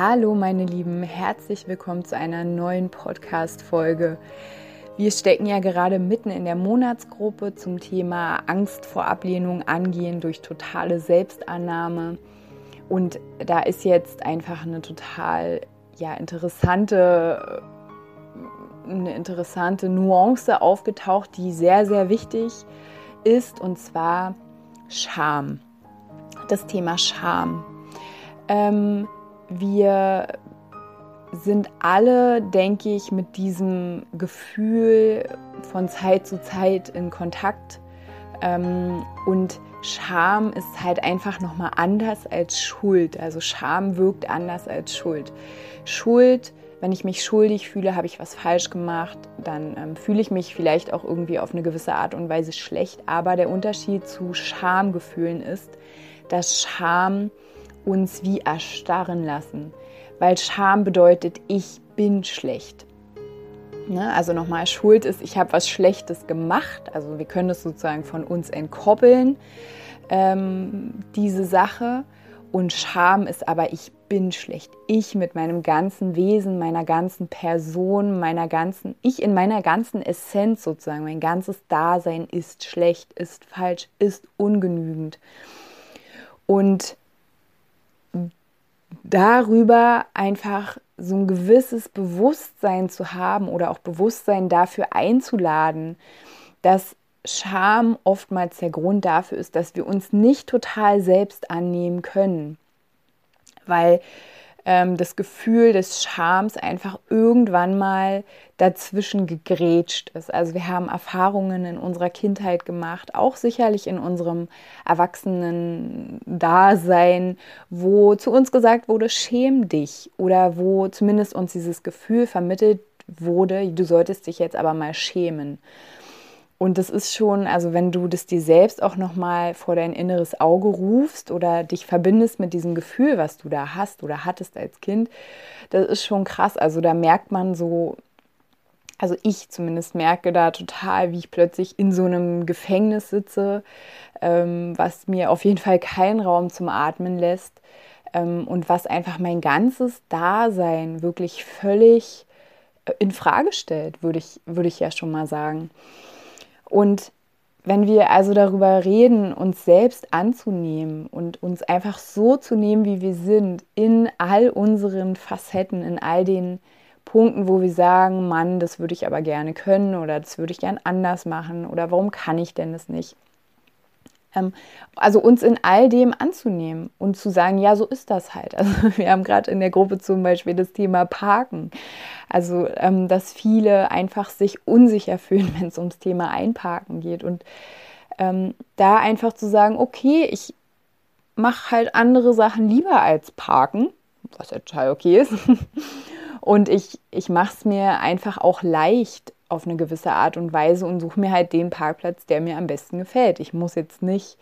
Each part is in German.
Hallo meine Lieben, herzlich willkommen zu einer neuen Podcast-Folge. Wir stecken ja gerade mitten in der Monatsgruppe zum Thema Angst vor Ablehnung angehen durch totale Selbstannahme. Und da ist jetzt einfach eine total ja, interessante, eine interessante Nuance aufgetaucht, die sehr, sehr wichtig ist, und zwar Scham. Das Thema Scham. Ähm, wir sind alle, denke ich, mit diesem Gefühl von Zeit zu Zeit in Kontakt. Ähm, und Scham ist halt einfach nochmal anders als Schuld. Also Scham wirkt anders als Schuld. Schuld, wenn ich mich schuldig fühle, habe ich was falsch gemacht, dann ähm, fühle ich mich vielleicht auch irgendwie auf eine gewisse Art und Weise schlecht. Aber der Unterschied zu Schamgefühlen ist, dass Scham uns wie erstarren lassen, weil Scham bedeutet, ich bin schlecht. Ne? Also nochmal, Schuld ist, ich habe was Schlechtes gemacht. Also wir können das sozusagen von uns entkoppeln, ähm, diese Sache. Und Scham ist aber, ich bin schlecht. Ich mit meinem ganzen Wesen, meiner ganzen Person, meiner ganzen, ich in meiner ganzen Essenz sozusagen, mein ganzes Dasein ist schlecht, ist falsch, ist ungenügend. Und darüber einfach so ein gewisses Bewusstsein zu haben oder auch Bewusstsein dafür einzuladen, dass Scham oftmals der Grund dafür ist, dass wir uns nicht total selbst annehmen können. Weil ähm, das Gefühl des Schams einfach irgendwann mal dazwischen gegrätscht ist. Also wir haben Erfahrungen in unserer Kindheit gemacht, auch sicherlich in unserem Erwachsenen-Dasein, wo zu uns gesagt wurde, schäm dich oder wo zumindest uns dieses Gefühl vermittelt wurde, du solltest dich jetzt aber mal schämen. Und das ist schon, also wenn du das dir selbst auch nochmal vor dein inneres Auge rufst oder dich verbindest mit diesem Gefühl, was du da hast oder hattest als Kind, das ist schon krass. Also da merkt man so, also ich zumindest merke da total, wie ich plötzlich in so einem Gefängnis sitze, ähm, was mir auf jeden Fall keinen Raum zum Atmen lässt ähm, und was einfach mein ganzes Dasein wirklich völlig äh, in Frage stellt, würde ich, würde ich ja schon mal sagen. Und wenn wir also darüber reden, uns selbst anzunehmen und uns einfach so zu nehmen, wie wir sind, in all unseren Facetten, in all den Punkten, wo wir sagen, Mann, das würde ich aber gerne können oder das würde ich gern anders machen oder warum kann ich denn das nicht? Ähm, also uns in all dem anzunehmen und zu sagen, ja, so ist das halt. Also wir haben gerade in der Gruppe zum Beispiel das Thema Parken. Also ähm, dass viele einfach sich unsicher fühlen, wenn es ums Thema Einparken geht. Und ähm, da einfach zu sagen, okay, ich mache halt andere Sachen lieber als Parken, was ja total okay ist. Und ich, ich mache es mir einfach auch leicht, auf eine gewisse Art und Weise und suche mir halt den Parkplatz, der mir am besten gefällt. Ich muss jetzt nicht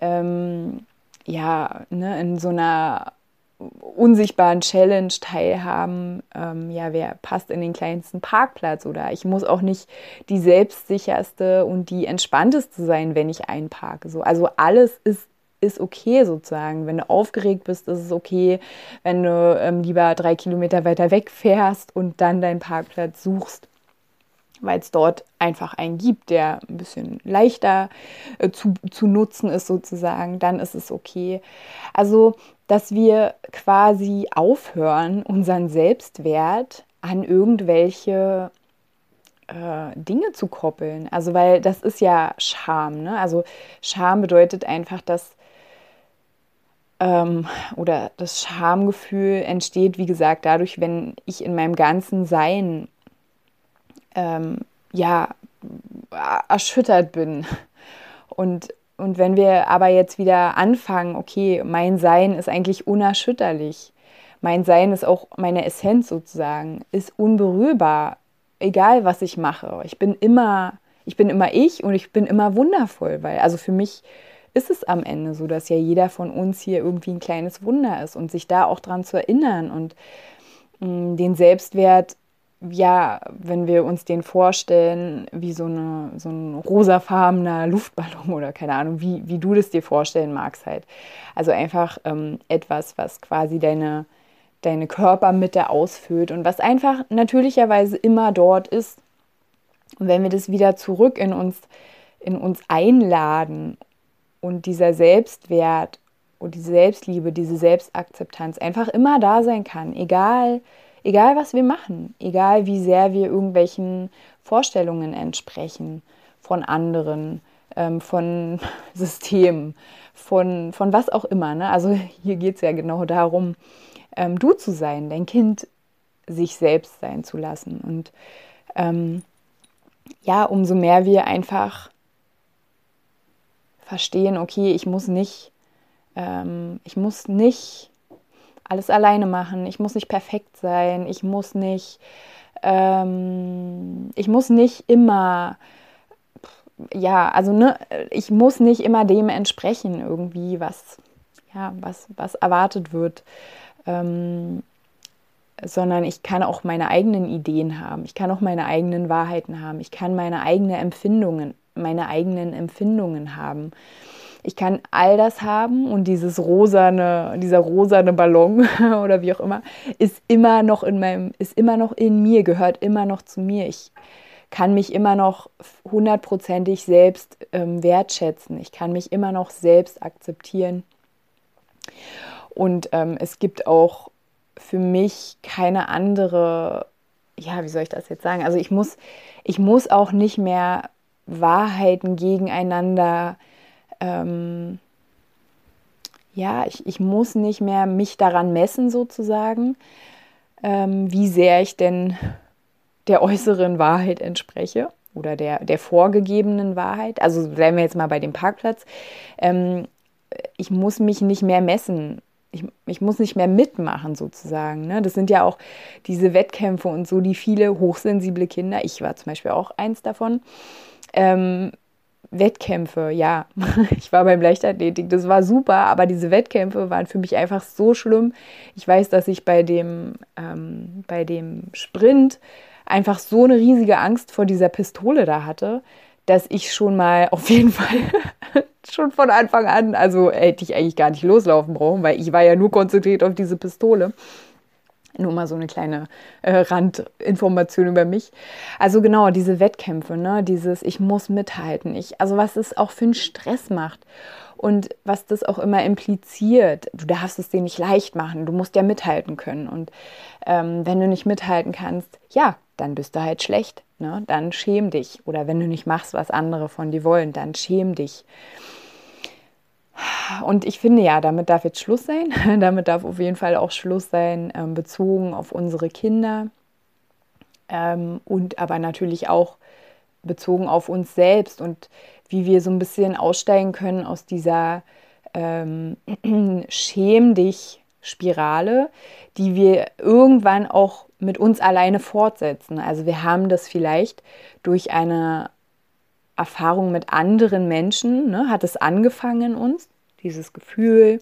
ähm, ja, ne, in so einer unsichtbaren Challenge teilhaben, ähm, ja, wer passt in den kleinsten Parkplatz oder ich muss auch nicht die selbstsicherste und die entspannteste sein, wenn ich einparke. So, also alles ist ist okay sozusagen. Wenn du aufgeregt bist, ist es okay. Wenn du ähm, lieber drei Kilometer weiter weg fährst und dann deinen Parkplatz suchst, weil es dort einfach einen gibt, der ein bisschen leichter äh, zu, zu nutzen ist sozusagen, dann ist es okay. Also, dass wir quasi aufhören, unseren Selbstwert an irgendwelche äh, Dinge zu koppeln. Also, weil das ist ja Scham. Ne? Also, Scham bedeutet einfach, dass ähm, oder das Schamgefühl entsteht, wie gesagt, dadurch, wenn ich in meinem ganzen Sein ähm, ja, erschüttert bin. Und, und wenn wir aber jetzt wieder anfangen, okay, mein Sein ist eigentlich unerschütterlich. mein Sein ist auch meine Essenz sozusagen, ist unberührbar, egal was ich mache. Ich bin immer, ich bin immer ich und ich bin immer wundervoll, weil also für mich ist es am Ende so, dass ja jeder von uns hier irgendwie ein kleines Wunder ist und sich da auch dran zu erinnern und mh, mm, den Selbstwert ja, wenn wir uns den vorstellen, wie so, eine, so ein rosafarbener Luftballon oder keine Ahnung, wie, wie du das dir vorstellen magst halt. Also einfach ähm, etwas, was quasi deine, deine Körpermitte ausfüllt und was einfach natürlicherweise immer dort ist. Und wenn wir das wieder zurück in uns, in uns einladen und dieser Selbstwert und diese Selbstliebe, diese Selbstakzeptanz einfach immer da sein kann, egal Egal, was wir machen, egal wie sehr wir irgendwelchen Vorstellungen entsprechen von anderen, ähm, von Systemen, von, von was auch immer. Ne? Also hier geht es ja genau darum, ähm, du zu sein, dein Kind sich selbst sein zu lassen. Und ähm, ja, umso mehr wir einfach verstehen, okay, ich muss nicht, ähm, ich muss nicht alles alleine machen. Ich muss nicht perfekt sein. Ich muss nicht, ähm, ich muss nicht immer, ja, also ne, ich muss nicht immer dem entsprechen irgendwie, was, ja, was, was erwartet wird. Ähm, sondern ich kann auch meine eigenen Ideen haben. Ich kann auch meine eigenen Wahrheiten haben. Ich kann meine eigenen Empfindungen, meine eigenen Empfindungen haben ich kann all das haben und dieses rosane, dieser rosane Ballon oder wie auch immer, ist immer noch in meinem, ist immer noch in mir, gehört immer noch zu mir. Ich kann mich immer noch hundertprozentig selbst ähm, wertschätzen. Ich kann mich immer noch selbst akzeptieren. Und ähm, es gibt auch für mich keine andere, ja, wie soll ich das jetzt sagen? Also ich muss, ich muss auch nicht mehr Wahrheiten gegeneinander ähm, ja, ich, ich muss nicht mehr mich daran messen sozusagen, ähm, wie sehr ich denn der äußeren Wahrheit entspreche oder der, der vorgegebenen Wahrheit. Also bleiben wir jetzt mal bei dem Parkplatz. Ähm, ich muss mich nicht mehr messen. Ich, ich muss nicht mehr mitmachen sozusagen. Ne? Das sind ja auch diese Wettkämpfe und so, die viele hochsensible Kinder, ich war zum Beispiel auch eins davon, ähm, Wettkämpfe, ja, ich war beim Leichtathletik, das war super, aber diese Wettkämpfe waren für mich einfach so schlimm. Ich weiß, dass ich bei dem, ähm, bei dem Sprint einfach so eine riesige Angst vor dieser Pistole da hatte, dass ich schon mal auf jeden Fall schon von Anfang an, also hätte ich eigentlich gar nicht loslaufen brauchen, weil ich war ja nur konzentriert auf diese Pistole. Nur mal so eine kleine äh, Randinformation über mich. Also genau, diese Wettkämpfe, ne? dieses Ich muss mithalten. Ich, also was es auch für einen Stress macht und was das auch immer impliziert. Du darfst es dir nicht leicht machen, du musst ja mithalten können. Und ähm, wenn du nicht mithalten kannst, ja, dann bist du halt schlecht. Ne? Dann schäm dich. Oder wenn du nicht machst, was andere von dir wollen, dann schäm dich. Und ich finde ja, damit darf jetzt Schluss sein. damit darf auf jeden Fall auch Schluss sein, ähm, bezogen auf unsere Kinder ähm, und aber natürlich auch bezogen auf uns selbst und wie wir so ein bisschen aussteigen können aus dieser ähm, Schäm dich Spirale, die wir irgendwann auch mit uns alleine fortsetzen. Also wir haben das vielleicht durch eine Erfahrung mit anderen Menschen, ne, hat es angefangen in uns dieses Gefühl,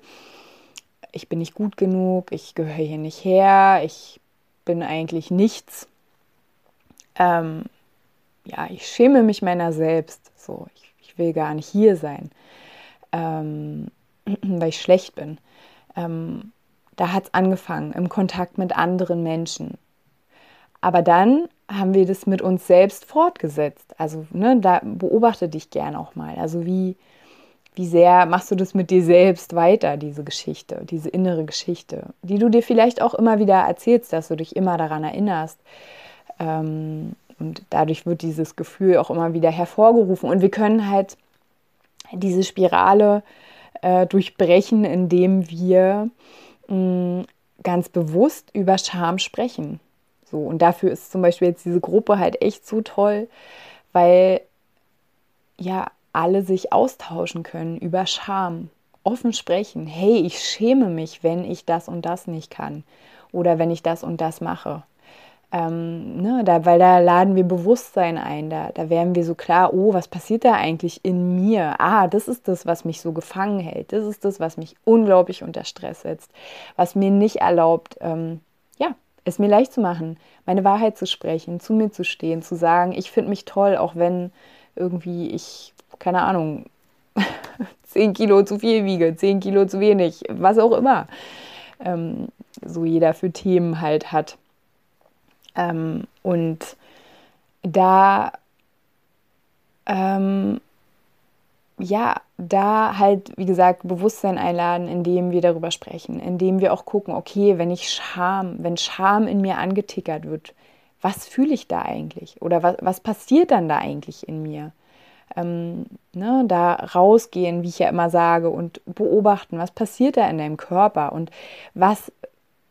ich bin nicht gut genug, ich gehöre hier nicht her, ich bin eigentlich nichts. Ähm, ja, ich schäme mich meiner selbst. So, ich, ich will gar nicht hier sein, ähm, weil ich schlecht bin. Ähm, da hat es angefangen im Kontakt mit anderen Menschen. Aber dann haben wir das mit uns selbst fortgesetzt. Also ne, da beobachte dich gern auch mal. Also wie, wie sehr machst du das mit dir selbst weiter, diese Geschichte, diese innere Geschichte, die du dir vielleicht auch immer wieder erzählst, dass du dich immer daran erinnerst. Ähm, und dadurch wird dieses Gefühl auch immer wieder hervorgerufen. Und wir können halt diese Spirale äh, durchbrechen, indem wir mh, mm, ganz bewusst über Scham sprechen. So, und dafür ist zum Beispiel jetzt diese Gruppe halt echt so toll, weil ja alle sich austauschen können über Scham. offen sprechen. Hey, ich schäme mich, wenn ich das und das nicht kann oder wenn ich das und das mache. Ähm, ne, da, weil da laden wir Bewusstsein ein, da, da werden wir so klar, oh, was passiert da eigentlich in mir? Ah, das ist das, was mich so gefangen hält, das ist das, was mich unglaublich unter Stress setzt, was mir nicht erlaubt, ähm, es mir leicht zu machen, meine Wahrheit zu sprechen, zu mir zu stehen, zu sagen, ich finde mich toll, auch wenn irgendwie ich, keine Ahnung, 10 Kilo zu viel wiege, 10 Kilo zu wenig, was auch immer ähm, so jeder für Themen halt hat. Ähm, und da, ähm, ja, da halt, wie gesagt, Bewusstsein einladen, indem wir darüber sprechen, indem wir auch gucken, okay, wenn ich Scham, wenn Scham in mir angetickert wird, was fühle ich da eigentlich? Oder was, was passiert dann da eigentlich in mir? Ähm, ne, da rausgehen, wie ich ja immer sage, und beobachten, was passiert da in deinem Körper und was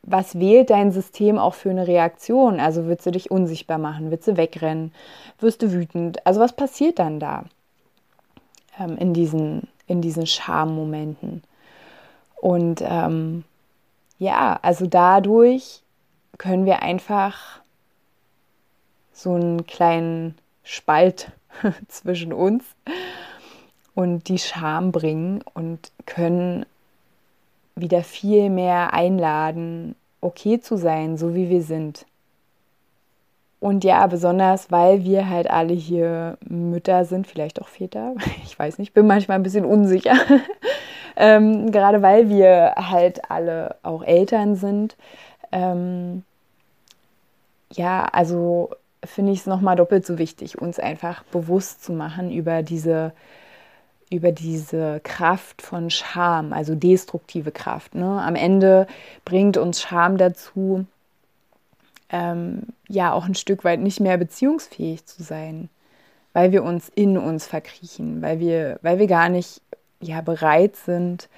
was wählt dein System auch für eine Reaktion? Also würdest du dich unsichtbar machen, würdest du wegrennen, wirst du wütend? Also was passiert dann da ähm, in diesen, in diesen Schammomenten? Und ähm, ja, also dadurch können wir einfach so einen kleinen Spalt zwischen uns und die Scham bringen und können wieder viel mehr einladen, okay zu sein, so wie wir sind. Und ja, besonders weil wir halt alle hier Mütter sind, vielleicht auch Väter, ich weiß nicht, bin manchmal ein bisschen unsicher. ähm, gerade weil wir halt alle auch Eltern sind. Ähm, ja, also finde ich es nochmal doppelt so wichtig, uns einfach bewusst zu machen über diese über diese Kraft von Scham, also destruktive Kraft. Ne? Am Ende bringt uns Scham dazu, ähm, ja auch ein Stück weit nicht mehr beziehungsfähig zu sein, weil wir uns in uns verkriechen, weil wir, weil wir gar nicht ja, bereit sind,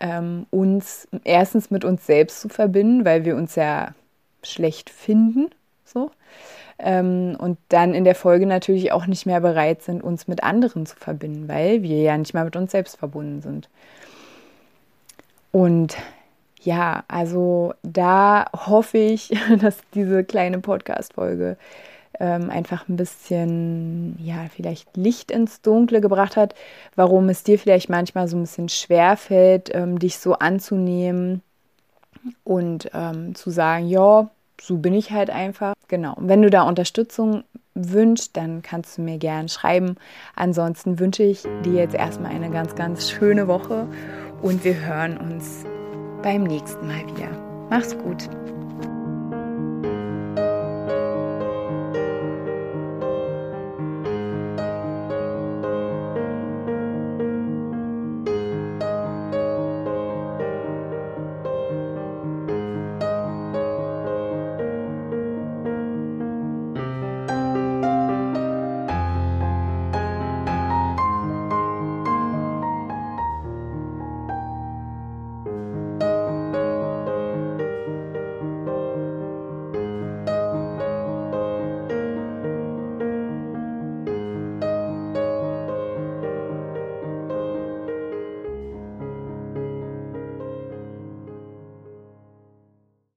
ähm, uns erstens mit uns selbst zu verbinden, weil wir uns ja schlecht finden, so ähm, und dann in der Folge natürlich auch nicht mehr bereit sind, uns mit anderen zu verbinden, weil wir ja nicht mehr mit uns selbst verbunden sind. Und ja, also da hoffe ich, dass diese kleine Podcast-Folge ähm, einfach ein bisschen, ja, vielleicht Licht ins Dunkle gebracht hat, warum es dir vielleicht manchmal so ein bisschen schwer fällt, ähm, dich so anzunehmen und ähm, zu sagen, ja, so bin ich halt einfach. Genau. Wenn du da Unterstützung wünschst, dann kannst du mir gerne schreiben. Ansonsten wünsche ich dir jetzt erstmal eine ganz, ganz schöne Woche und wir hören uns beim nächsten Mal wieder. Mach's gut.